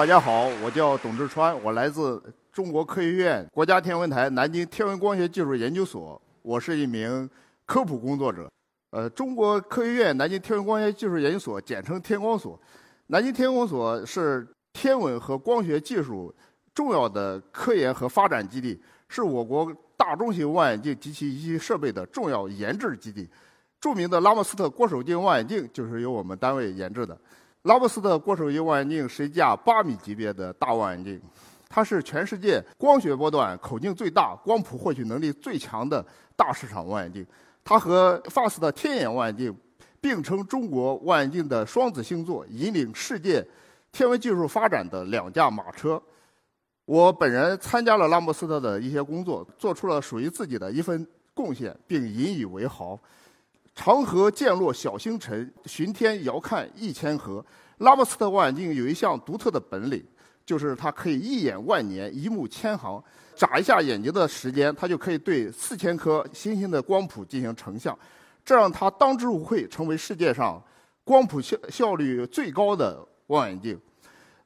大家好，我叫董志川，我来自中国科学院国家天文台南京天文光学技术研究所，我是一名科普工作者。呃，中国科学院南京天文光学技术研究所，简称天光所。南京天文所是天文和光学技术重要的科研和发展基地，是我国大中型望远镜及其仪器设备的重要研制基地。著名的拉莫斯特郭守敬望远镜就是由我们单位研制的。拉莫斯特郭守敬望远镜是一架八米级别的大望远镜，它是全世界光学波段口径最大、光谱获取能力最强的大市场望远镜。它和 FAST 的天眼望远镜并称中国望远镜的双子星座，引领世界天文技术发展的两驾马车。我本人参加了拉莫斯特的一些工作，做出了属于自己的一份贡献，并引以为豪。长河渐落晓星沉，巡天遥看一千河。拉莫斯特望远镜有一项独特的本领，就是它可以一眼万年，一目千行。眨一下眼睛的时间，它就可以对四千颗星星的光谱进行成像，这让它当之无愧成为世界上光谱效效率最高的望远镜。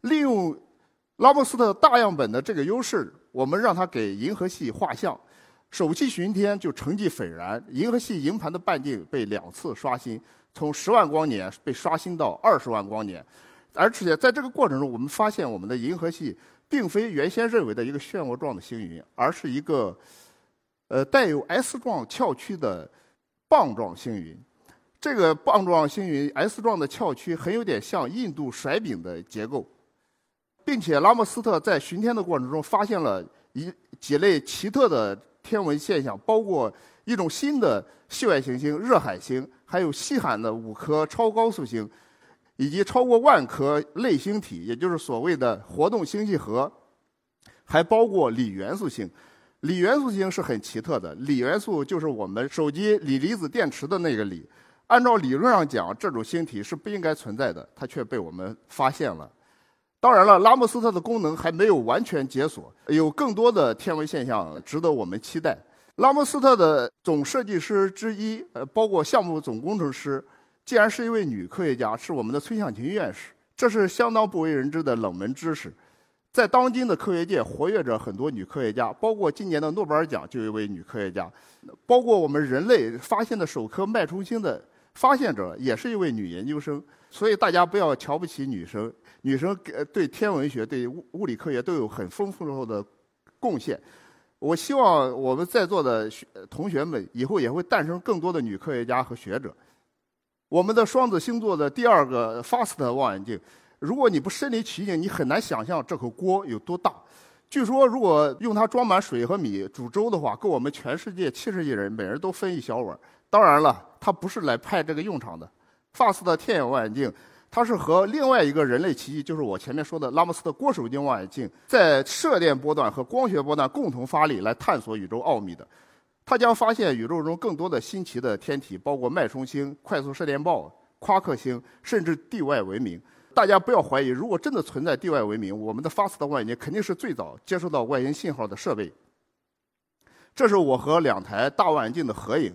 利用拉莫斯特大样本的这个优势，我们让它给银河系画像。首期巡天就成绩斐然，银河系营盘的半径被两次刷新，从十万光年被刷新到二十万光年，而且在这个过程中，我们发现我们的银河系并非原先认为的一个漩涡状的星云，而是一个呃带有 S 状翘曲的棒状星云。这个棒状星云 S 状的翘曲很有点像印度甩饼的结构，并且拉莫斯特在巡天的过程中发现了一几类奇特的。天文现象包括一种新的系外行星热海星，还有稀罕的五颗超高速星，以及超过万颗类星体，也就是所谓的活动星系核，还包括锂元素星。锂元素星是很奇特的，锂元素就是我们手机锂离子电池的那个锂。按照理论上讲，这种星体是不应该存在的，它却被我们发现了。当然了，拉莫斯特的功能还没有完全解锁，有更多的天文现象值得我们期待。拉莫斯特的总设计师之一，呃，包括项目总工程师，竟然是一位女科学家，是我们的崔向琴院士，这是相当不为人知的冷门知识。在当今的科学界，活跃着很多女科学家，包括今年的诺贝尔奖就有一位女科学家，包括我们人类发现的首颗脉冲星的发现者也是一位女研究生。所以大家不要瞧不起女生。女生对天文学、对物物理科学都有很丰富的贡献。我希望我们在座的学同学们以后也会诞生更多的女科学家和学者。我们的双子星座的第二个 FAST 望远镜，如果你不身临其境，你很难想象这口锅有多大。据说，如果用它装满水和米煮粥的话，够我们全世界七十亿人每人都分一小碗。当然了，它不是来派这个用场的。FAST 的天眼望远镜。它是和另外一个人类奇迹，就是我前面说的拉莫斯特郭守敬望远镜，在射电波段和光学波段共同发力来探索宇宙奥秘的。它将发现宇宙中更多的新奇的天体，包括脉冲星、快速射电暴、夸克星，甚至地外文明。大家不要怀疑，如果真的存在地外文明，我们的 FAST 望远镜肯定是最早接收到外星信号的设备。这是我和两台大望远镜的合影。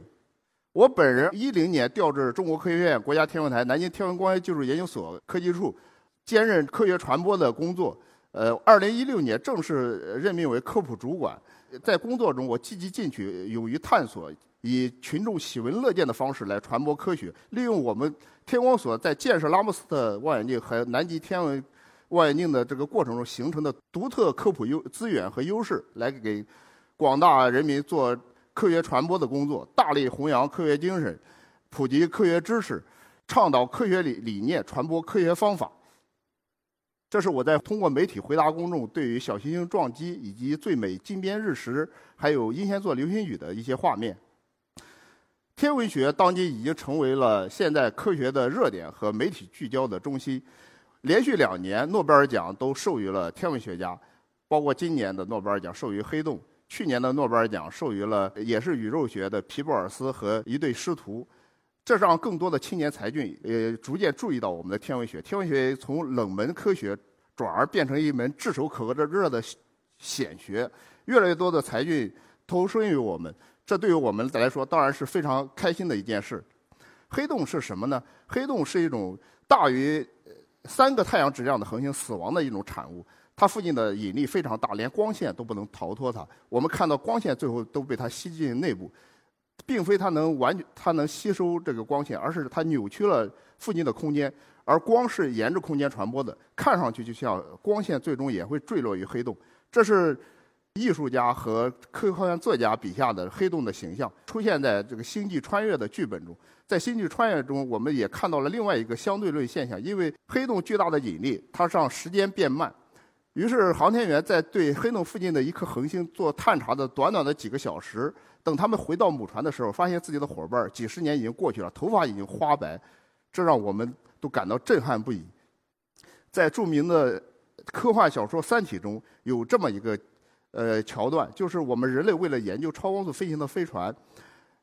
我本人一零年调至中国科学院国家天文台南京天文光学技术研究所科技处，兼任科学传播的工作。呃，二零一六年正式任命为科普主管。在工作中，我积极进取，勇于探索，以群众喜闻乐见的方式来传播科学。利用我们天光所在建设拉莫斯特望远镜和南极天文望远镜的这个过程中形成的独特科普优资源和优势，来给广大人民做。科学传播的工作，大力弘扬科学精神，普及科学知识，倡导科学理理念，传播科学方法。这是我在通过媒体回答公众对于小行星撞击以及最美金边日食，还有英仙座流星雨的一些画面。天文学当今已经成为了现代科学的热点和媒体聚焦的中心。连续两年诺贝尔奖都授予了天文学家，包括今年的诺贝尔奖授予黑洞。去年的诺贝尔奖授予了也是宇宙学的皮博尔斯和一对师徒，这让更多的青年才俊也逐渐注意到我们的天文学。天文学从冷门科学转而变成一门炙手可热的显学，越来越多的才俊投身于我们，这对于我们来说当然是非常开心的一件事。黑洞是什么呢？黑洞是一种大于三个太阳质量的恒星死亡的一种产物。它附近的引力非常大，连光线都不能逃脱它。我们看到光线最后都被它吸进内部，并非它能完全它能吸收这个光线，而是它扭曲了附近的空间，而光是沿着空间传播的，看上去就像光线最终也会坠落于黑洞。这是艺术家和科幻作家笔下的黑洞的形象，出现在这个《星际穿越》的剧本中。在《星际穿越》中，我们也看到了另外一个相对论现象，因为黑洞巨大的引力，它让时间变慢。于是，航天员在对黑洞附近的一颗恒星做探查的短短的几个小时，等他们回到母船的时候，发现自己的伙伴几十年已经过去了，头发已经花白，这让我们都感到震撼不已。在著名的科幻小说《三体》中有这么一个呃桥段，就是我们人类为了研究超光速飞行的飞船，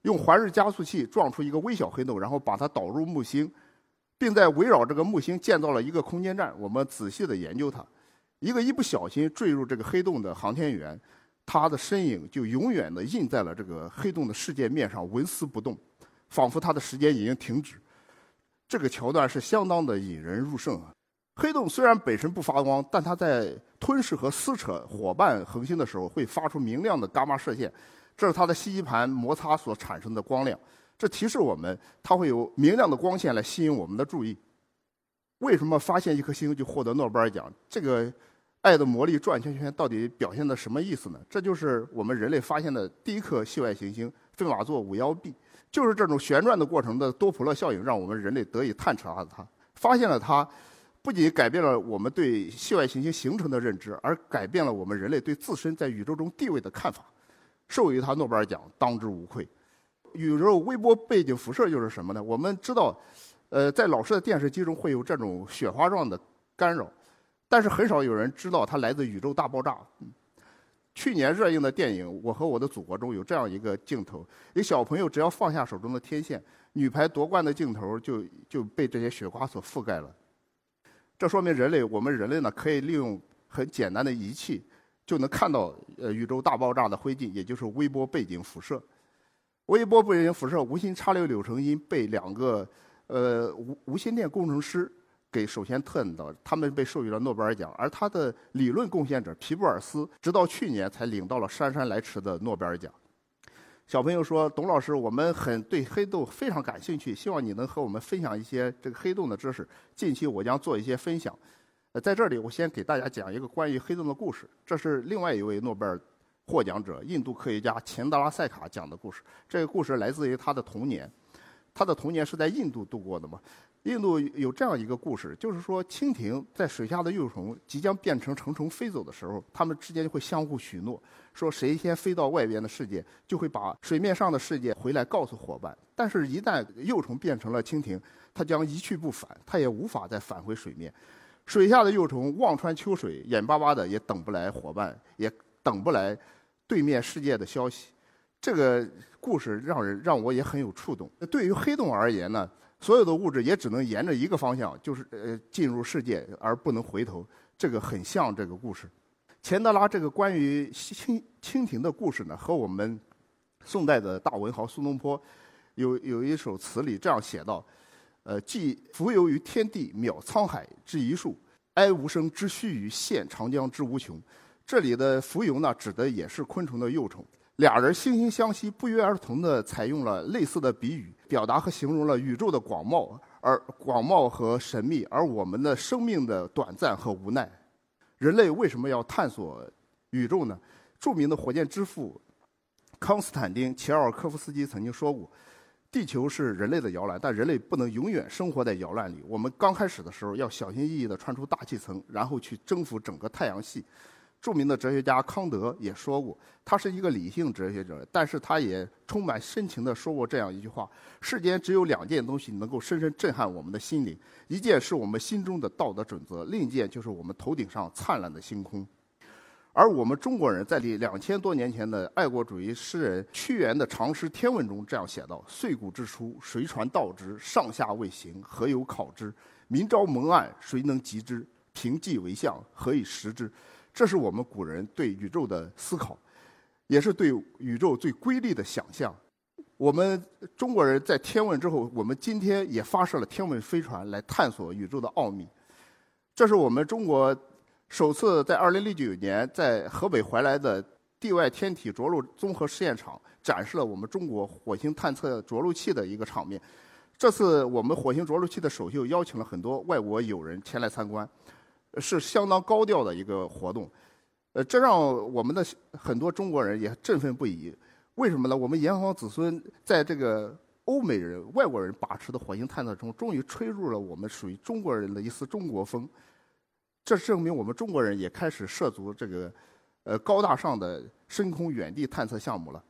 用环日加速器撞出一个微小黑洞，然后把它导入木星，并在围绕这个木星建造了一个空间站，我们仔细的研究它。一个一不小心坠入这个黑洞的航天员，他的身影就永远的印在了这个黑洞的世界面上，纹丝不动，仿佛他的时间已经停止。这个桥段是相当的引人入胜啊！黑洞虽然本身不发光，但它在吞噬和撕扯伙伴恒星的时候，会发出明亮的伽马射线，这是它的吸积盘摩擦所产生的光亮。这提示我们，它会有明亮的光线来吸引我们的注意。为什么发现一颗星就获得诺贝尔奖？这个爱的魔力转圈圈到底表现的什么意思呢？这就是我们人类发现的第一颗系外行星费马座五幺 b，就是这种旋转的过程的多普勒效应，让我们人类得以探查了它，发现了它，不仅改变了我们对系外行星形成的认知，而改变了我们人类对自身在宇宙中地位的看法，授予它诺贝尔奖当之无愧。宇宙微波背景辐射又是什么呢？我们知道。呃，在老式的电视机中会有这种雪花状的干扰，但是很少有人知道它来自宇宙大爆炸。去年热映的电影《我和我的祖国》中有这样一个镜头：一小朋友只要放下手中的天线，女排夺冠的镜头就就被这些雪花所覆盖了。这说明人类，我们人类呢，可以利用很简单的仪器，就能看到呃宇宙大爆炸的灰烬，也就是微波背景辐射。微波背景辐射无心插柳柳成荫被两个。呃，无无线电工程师给首先特恩到，他们被授予了诺贝尔奖，而他的理论贡献者皮布尔斯，直到去年才领到了姗姗来迟的诺贝尔奖。小朋友说：“董老师，我们很对黑洞非常感兴趣，希望你能和我们分享一些这个黑洞的知识。近期我将做一些分享。呃，在这里我先给大家讲一个关于黑洞的故事，这是另外一位诺贝尔获奖者印度科学家钱德拉塞卡讲的故事。这个故事来自于他的童年。”他的童年是在印度度过的嘛？印度有这样一个故事，就是说蜻蜓在水下的幼虫即将变成成虫飞走的时候，它们之间就会相互许诺，说谁先飞到外边的世界，就会把水面上的世界回来告诉伙伴。但是，一旦幼虫变成了蜻蜓，它将一去不返，它也无法再返回水面。水下的幼虫望穿秋水，眼巴巴的也等不来伙伴，也等不来对面世界的消息。这个故事让人让我也很有触动。对于黑洞而言呢，所有的物质也只能沿着一个方向，就是呃进入世界，而不能回头。这个很像这个故事。钱德拉这个关于蜻蜻蜓的故事呢，和我们宋代的大文豪苏东坡有有一首词里这样写道：呃，既浮游于天地，渺沧海之一粟；哀吾生之须臾，羡长江之无穷。这里的浮游呢，指的也是昆虫的幼虫。俩人惺惺相惜，不约而同地采用了类似的比喻，表达和形容了宇宙的广袤，而广袤和神秘，而我们的生命的短暂和无奈。人类为什么要探索宇宙呢？著名的火箭之父康斯坦丁·齐奥科夫斯基曾经说过：“地球是人类的摇篮，但人类不能永远生活在摇篮里。我们刚开始的时候要小心翼翼地穿出大气层，然后去征服整个太阳系。”著名的哲学家康德也说过，他是一个理性哲学者，但是他也充满深情地说过这样一句话：世间只有两件东西能够深深震撼我们的心灵，一件是我们心中的道德准则，另一件就是我们头顶上灿烂的星空。而我们中国人在两千多年前的爱国主义诗人屈原的长诗《天问》中这样写道：“岁古之初，谁传道之？上下未形，何有考之？明朝蒙暗，谁能及之？凭迹为象，何以识之？”这是我们古人对宇宙的思考，也是对宇宙最瑰丽的想象。我们中国人在天问之后，我们今天也发射了天问飞船来探索宇宙的奥秘。这是我们中国首次在2009年在河北怀来的地外天体着陆综合试验场展示了我们中国火星探测着陆器的一个场面。这次我们火星着陆器的首秀邀请了很多外国友人前来参观，是相当高调的一个活动。呃，这让我们的很多中国人也振奋不已。为什么呢？我们炎黄子孙在这个欧美人、外国人把持的火星探测中，终于吹入了我们属于中国人的一丝中国风。这证明我们中国人也开始涉足这个呃高大上的深空远地探测项目了。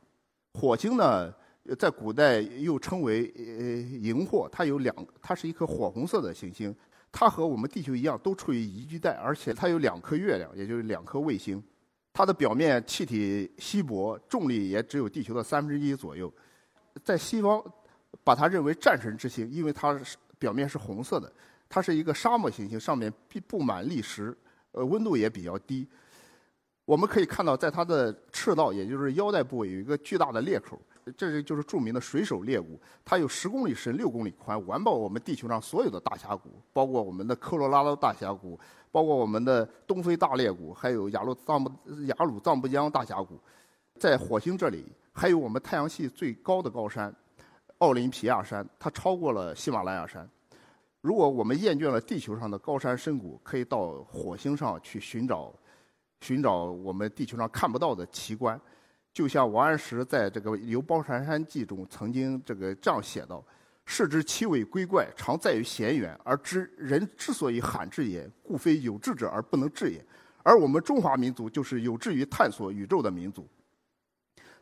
火星呢，在古代又称为呃荧惑，它有两，它是一颗火红色的行星。它和我们地球一样，都处于宜居带，而且它有两颗月亮，也就是两颗卫星。它的表面气体稀薄，重力也只有地球的三分之一左右。在西方，把它认为战神之星，因为它是表面是红色的。它是一个沙漠行星，上面布布满砾石，呃，温度也比较低。我们可以看到，在它的赤道，也就是腰带部位，有一个巨大的裂口，这是就是著名的水手裂谷。它有十公里深、六公里宽，完爆我们地球上所有的大峡谷，包括我们的科罗拉多大峡谷。包括我们的东非大裂谷，还有雅鲁藏布雅鲁藏布江大峡谷，在火星这里还有我们太阳系最高的高山——奥林匹亚山，它超过了喜马拉雅山。如果我们厌倦了地球上的高山深谷，可以到火星上去寻找寻找我们地球上看不到的奇观。就像王安石在这个《游褒禅山记》中曾经这个这样写道。世之其为归怪，常在于险远，而知人之所以罕至也，故非有志者而不能至也。而我们中华民族就是有志于探索宇宙的民族。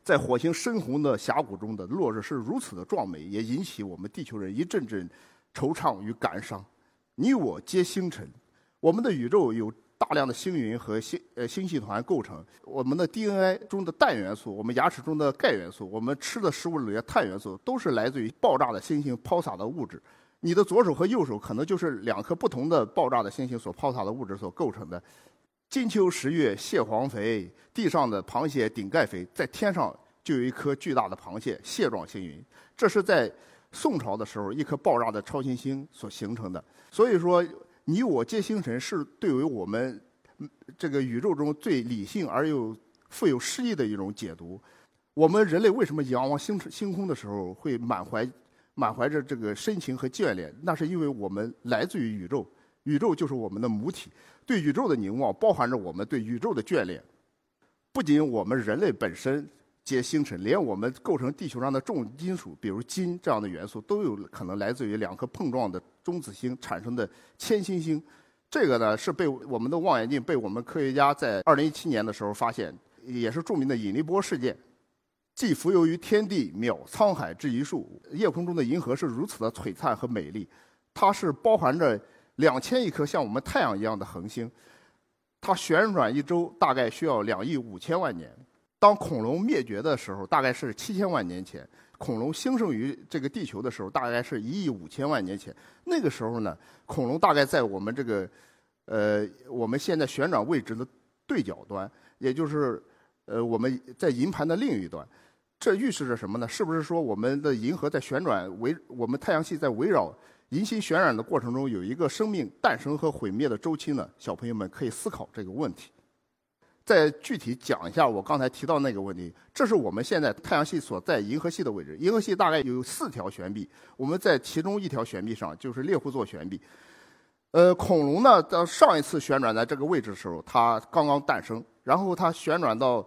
在火星深红的峡谷中的落日是如此的壮美，也引起我们地球人一阵阵惆怅与感伤。你我皆星辰，我们的宇宙有。大量的星云和星呃星系团构成我们的 DNA 中的氮元素，我们牙齿中的钙元素，我们吃的食物里的碳元素，都是来自于爆炸的星星抛洒的物质。你的左手和右手可能就是两颗不同的爆炸的星星所抛洒的物质所构成的。金秋十月蟹黄肥，地上的螃蟹顶盖肥，在天上就有一颗巨大的螃蟹蟹状星云，这是在宋朝的时候一颗爆炸的超新星所形成的。所以说。你我皆星辰是对于我们这个宇宙中最理性而又富有诗意的一种解读。我们人类为什么仰望星星空的时候会满怀满怀着这个深情和眷恋？那是因为我们来自于宇宙，宇宙就是我们的母体。对宇宙的凝望包含着我们对宇宙的眷恋。不仅我们人类本身皆星辰，连我们构成地球上的重金属，比如金这样的元素，都有可能来自于两颗碰撞的。中子星产生的铅星星，这个呢是被我们的望远镜被我们科学家在二零一七年的时候发现，也是著名的引力波事件。既浮游于天地，渺沧海之一粟。夜空中的银河是如此的璀璨和美丽，它是包含着两千亿颗像我们太阳一样的恒星，它旋转一周大概需要两亿五千万年。当恐龙灭绝的时候，大概是七千万年前。恐龙兴盛于这个地球的时候，大概是一亿五千万年前。那个时候呢，恐龙大概在我们这个，呃，我们现在旋转位置的对角端，也就是，呃，我们在银盘的另一端。这预示着什么呢？是不是说我们的银河在旋转，围我们太阳系在围绕银星旋转的过程中，有一个生命诞生和毁灭的周期呢？小朋友们可以思考这个问题。再具体讲一下我刚才提到那个问题，这是我们现在太阳系所在银河系的位置。银河系大概有四条悬臂，我们在其中一条悬臂上，就是猎户座悬臂。呃，恐龙呢，在上一次旋转在这个位置的时候，它刚刚诞生，然后它旋转到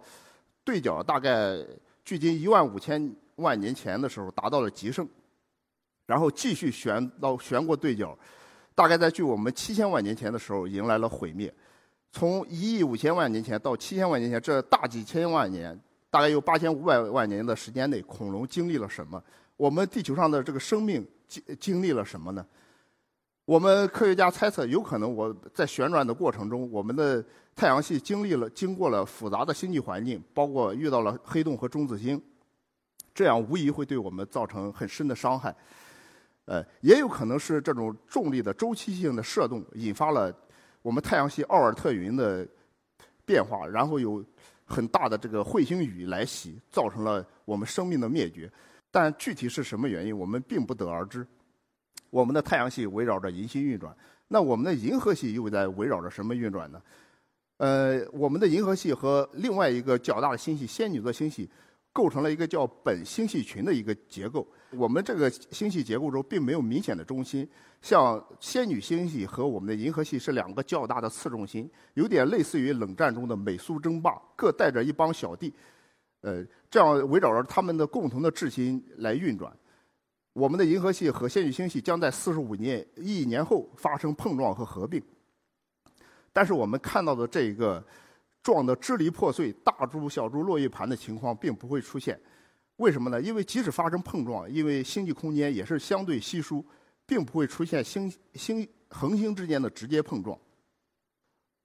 对角，大概距今一万五千万年前的时候达到了极盛，然后继续旋到旋过对角，大概在距我们七千万年前的时候迎来了毁灭。从一亿五千万年前到七千万年前，这大几千万年，大概有八千五百万年的时间内，恐龙经历了什么？我们地球上的这个生命经经历了什么呢？我们科学家猜测，有可能我在旋转的过程中，我们的太阳系经历了经过了复杂的星际环境，包括遇到了黑洞和中子星，这样无疑会对我们造成很深的伤害。呃，也有可能是这种重力的周期性的射动引发了我们太阳系奥尔特云的变化，然后有很大的这个彗星雨来袭，造成了我们生命的灭绝。但具体是什么原因，我们并不得而知。我们的太阳系围绕着银星运转，那我们的银河系又在围绕着什么运转呢？呃，我们的银河系和另外一个较大的星系仙女座星系构成了一个叫本星系群的一个结构。我们这个星系结构中并没有明显的中心，像仙女星系和我们的银河系是两个较大的次中心，有点类似于冷战中的美苏争霸，各带着一帮小弟，呃，这样围绕着他们的共同的质心来运转。我们的银河系和仙女星系将在四十五年亿年后发生碰撞和合并。但是我们看到的这一个撞得支离破碎、大珠小珠落玉盘的情况并不会出现，为什么呢？因为即使发生碰撞，因为星际空间也是相对稀疏，并不会出现星星恒星之间的直接碰撞。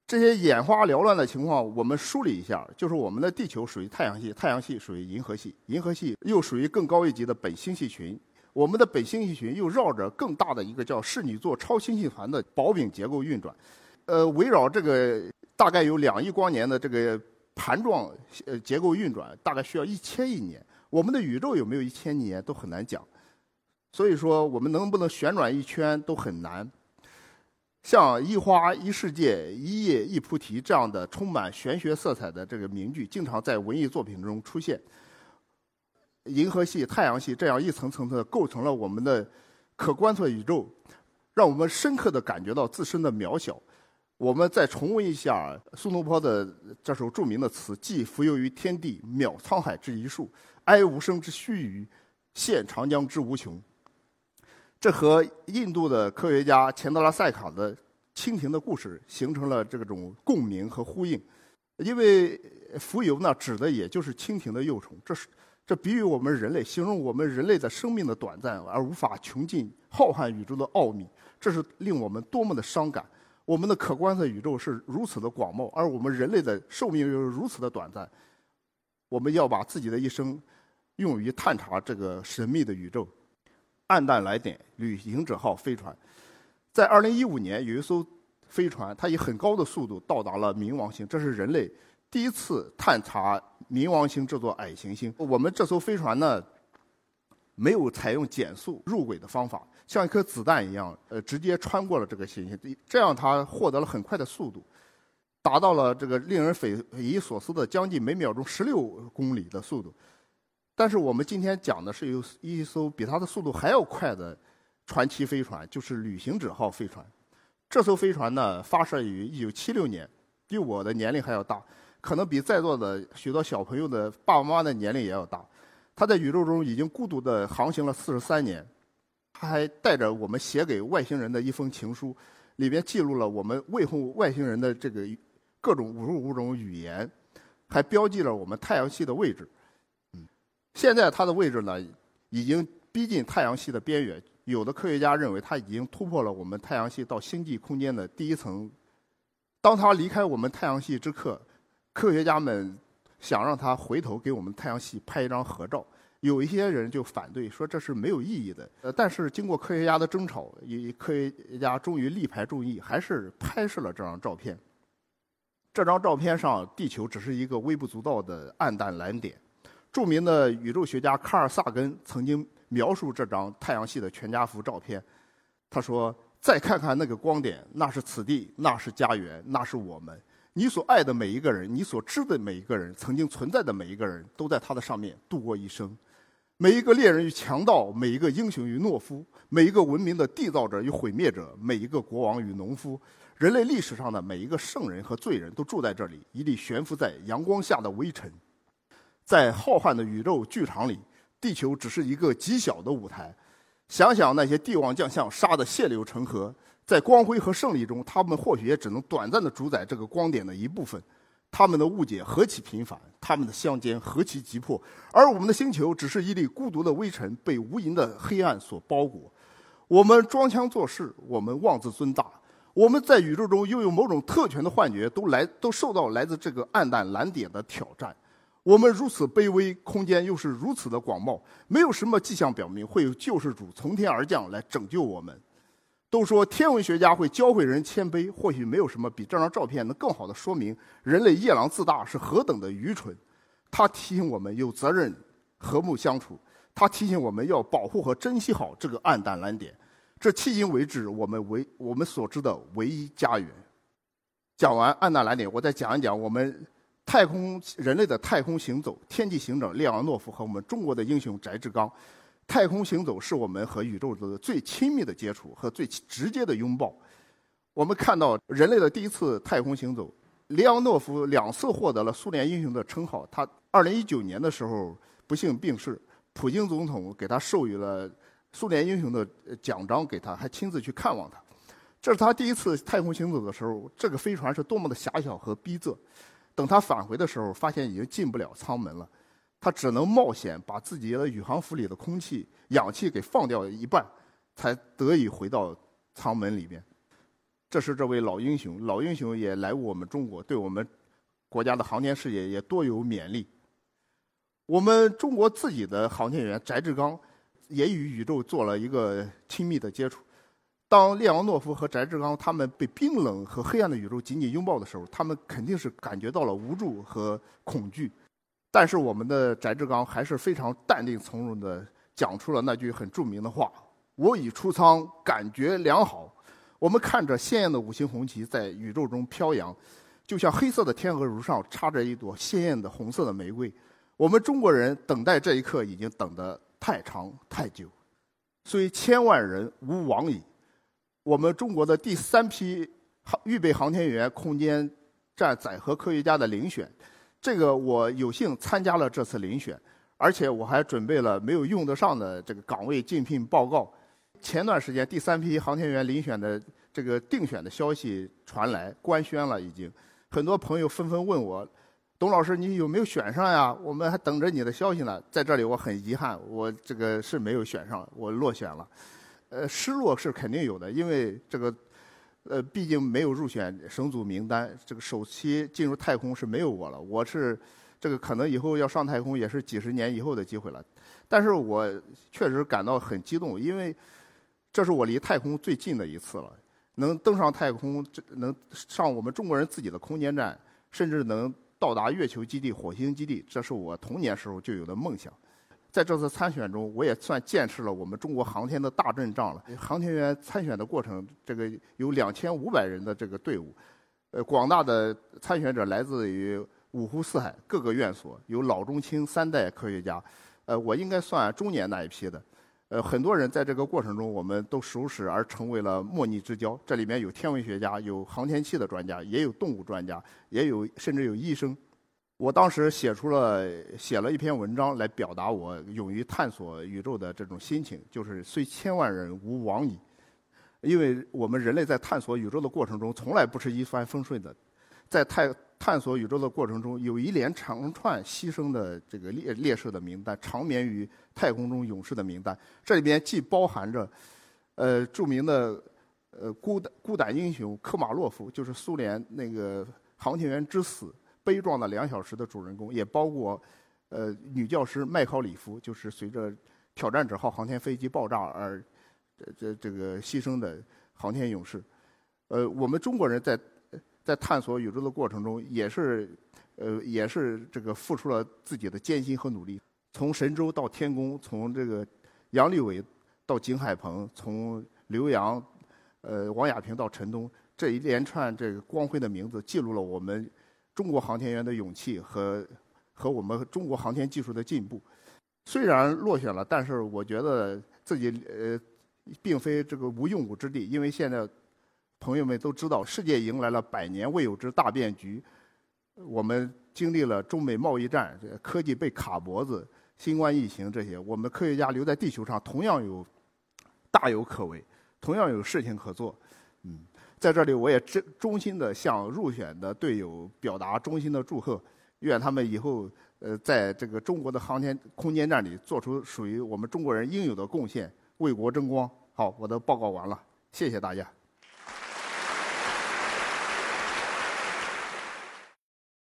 这些眼花缭乱的情况，我们梳理一下，就是我们的地球属于太阳系，太阳系属于银河系，银河系又属于更高一级的本星系群，我们的本星系群又绕着更大的一个叫室女座超星系团的薄饼结构运转。呃，围绕这个大概有两亿光年的这个盘状呃结构运转，大概需要一千亿年。我们的宇宙有没有一千亿年都很难讲，所以说我们能不能旋转一圈都很难。像一花一世界、一叶一菩提这样的充满玄学色彩的这个名句，经常在文艺作品中出现。银河系、太阳系这样一层层的构成了我们的可观测宇宙，让我们深刻的感觉到自身的渺小。我们再重温一下苏东坡的这首著名的词：“寄蜉蝣于天地，渺沧海之一粟；哀吾生之须臾，羡长江之无穷。”这和印度的科学家钱德拉塞卡的蜻蜓的故事形成了这种共鸣和呼应。因为蜉蝣呢，指的也就是蜻蜓的幼虫。这是这比喻我们人类，形容我们人类的生命的短暂，而无法穷尽浩瀚宇宙的奥秘。这是令我们多么的伤感。我们的可观测宇宙是如此的广袤，而我们人类的寿命又是如此的短暂。我们要把自己的一生用于探查这个神秘的宇宙。暗淡来点，旅行者号飞船，在二零一五年有一艘飞船，它以很高的速度到达了冥王星，这是人类第一次探查冥王星这座矮行星。我们这艘飞船呢，没有采用减速入轨的方法。像一颗子弹一样，呃，直接穿过了这个行星，这样它获得了很快的速度，达到了这个令人匪夷所思的将近每秒钟十六公里的速度。但是我们今天讲的是有一艘比它的速度还要快的传奇飞船，就是旅行者号飞船。这艘飞船呢，发射于一九七六年，比我的年龄还要大，可能比在座的许多小朋友的爸爸妈妈的年龄也要大。它在宇宙中已经孤独地航行了四十三年。他还带着我们写给外星人的一封情书，里边记录了我们问候外星人的这个各种五十五种语言，还标记了我们太阳系的位置。嗯，现在它的位置呢，已经逼近太阳系的边缘。有的科学家认为，它已经突破了我们太阳系到星际空间的第一层。当它离开我们太阳系之刻，科学家们想让它回头给我们太阳系拍一张合照。有一些人就反对，说这是没有意义的。呃，但是经过科学家的争吵，以科学家终于力排众议，还是拍摄了这张照片。这张照片上，地球只是一个微不足道的暗淡蓝点。著名的宇宙学家卡尔萨根曾经描述这张太阳系的全家福照片，他说：“再看看那个光点，那是此地，那是家园，那是我们。”你所爱的每一个人，你所知的每一个人，曾经存在的每一个人，都在他的上面度过一生。每一个猎人与强盗，每一个英雄与懦夫，每一个文明的缔造者与毁灭者，每一个国王与农夫，人类历史上的每一个圣人和罪人都住在这里，一粒悬浮在阳光下的微尘。在浩瀚的宇宙剧场里，地球只是一个极小的舞台。想想那些帝王将相杀得血流成河，在光辉和胜利中，他们或许也只能短暂地主宰这个光点的一部分。他们的误解何其频繁，他们的相间何其急迫，而我们的星球只是一粒孤独的微尘，被无垠的黑暗所包裹。我们装腔作势，我们妄自尊大，我们在宇宙中拥有某种特权的幻觉，都来都受到来自这个暗淡蓝点的挑战。我们如此卑微，空间又是如此的广袤，没有什么迹象表明会有救世主从天而降来拯救我们。都说天文学家会教会人谦卑，或许没有什么比这张照片能更好的说明人类夜郎自大是何等的愚蠢。它提醒我们有责任和睦相处，它提醒我们要保护和珍惜好这个暗淡蓝点。这迄今为止我们唯我们所知的唯一家园。讲完暗淡蓝点，我再讲一讲我们太空人类的太空行走，天际行者列昂诺夫和我们中国的英雄翟志刚。太空行走是我们和宇宙的最亲密的接触和最直接的拥抱。我们看到人类的第一次太空行走，列昂诺夫两次获得了苏联英雄的称号。他2019年的时候不幸病逝，普京总统给他授予了。苏联英雄的奖章给他，还亲自去看望他。这是他第一次太空行走的时候，这个飞船是多么的狭小和逼仄。等他返回的时候，发现已经进不了舱门了，他只能冒险把自己的宇航服里的空气、氧气给放掉一半，才得以回到舱门里面。这是这位老英雄，老英雄也来我们中国，对我们国家的航天事业也多有勉励。我们中国自己的航天员翟志刚。也与宇宙做了一个亲密的接触。当列昂诺夫和翟志刚他们被冰冷和黑暗的宇宙紧紧拥抱的时候，他们肯定是感觉到了无助和恐惧。但是我们的翟志刚还是非常淡定从容地讲出了那句很著名的话：“我已出舱，感觉良好。”我们看着鲜艳的五星红旗在宇宙中飘扬，就像黑色的天鹅绒上插着一朵鲜艳的红色的玫瑰。我们中国人等待这一刻已经等得。太长太久，虽千万人吾往矣。我们中国的第三批航预备航天员空间站载荷科学家的遴选，这个我有幸参加了这次遴选，而且我还准备了没有用得上的这个岗位竞聘报告。前段时间第三批航天员遴选的这个定选的消息传来，官宣了已经，很多朋友纷纷问我。董老师，你有没有选上呀？我们还等着你的消息呢。在这里，我很遗憾，我这个是没有选上，我落选了。呃，失落是肯定有的，因为这个，呃，毕竟没有入选省组名单，这个首期进入太空是没有我了。我是这个可能以后要上太空也是几十年以后的机会了。但是我确实感到很激动，因为这是我离太空最近的一次了。能登上太空，这能上我们中国人自己的空间站，甚至能。到达月球基地、火星基地，这是我童年时候就有的梦想。在这次参选中，我也算见识了我们中国航天的大阵仗了。航天员参选的过程，这个有两千五百人的这个队伍，呃，广大的参选者来自于五湖四海各个院所，有老中青三代科学家，呃，我应该算中年那一批的。呃，很多人在这个过程中，我们都熟识而成为了莫逆之交。这里面有天文学家，有航天器的专家，也有动物专家，也有甚至有医生。我当时写出了写了一篇文章来表达我勇于探索宇宙的这种心情，就是虽千万人吾往矣。因为我们人类在探索宇宙的过程中，从来不是一帆风顺的，在太。探索宇宙的过程中，有一连长串牺牲的这个烈烈士的名单，长眠于太空中勇士的名单。这里边既包含着，呃，著名的呃孤胆孤胆英雄科马洛夫，就是苏联那个航天员之死悲壮的两小时的主人公，也包括呃女教师麦考里夫，就是随着挑战者号航天飞机爆炸而这这这个牺牲的航天勇士。呃，我们中国人在。在探索宇宙的过程中，也是，呃，也是这个付出了自己的艰辛和努力。从神舟到天宫，从这个杨利伟到景海鹏，从刘洋、呃王亚平到陈冬，这一连串这个光辉的名字，记录了我们中国航天员的勇气和和我们中国航天技术的进步。虽然落选了，但是我觉得自己呃，并非这个无用武之地，因为现在。朋友们都知道，世界迎来了百年未有之大变局。我们经历了中美贸易战，科技被卡脖子，新冠疫情这些，我们科学家留在地球上同样有大有可为，同样有事情可做。嗯，在这里我也真衷心的向入选的队友表达衷心的祝贺，愿他们以后呃在这个中国的航天空间站里做出属于我们中国人应有的贡献，为国争光。好，我的报告完了，谢谢大家。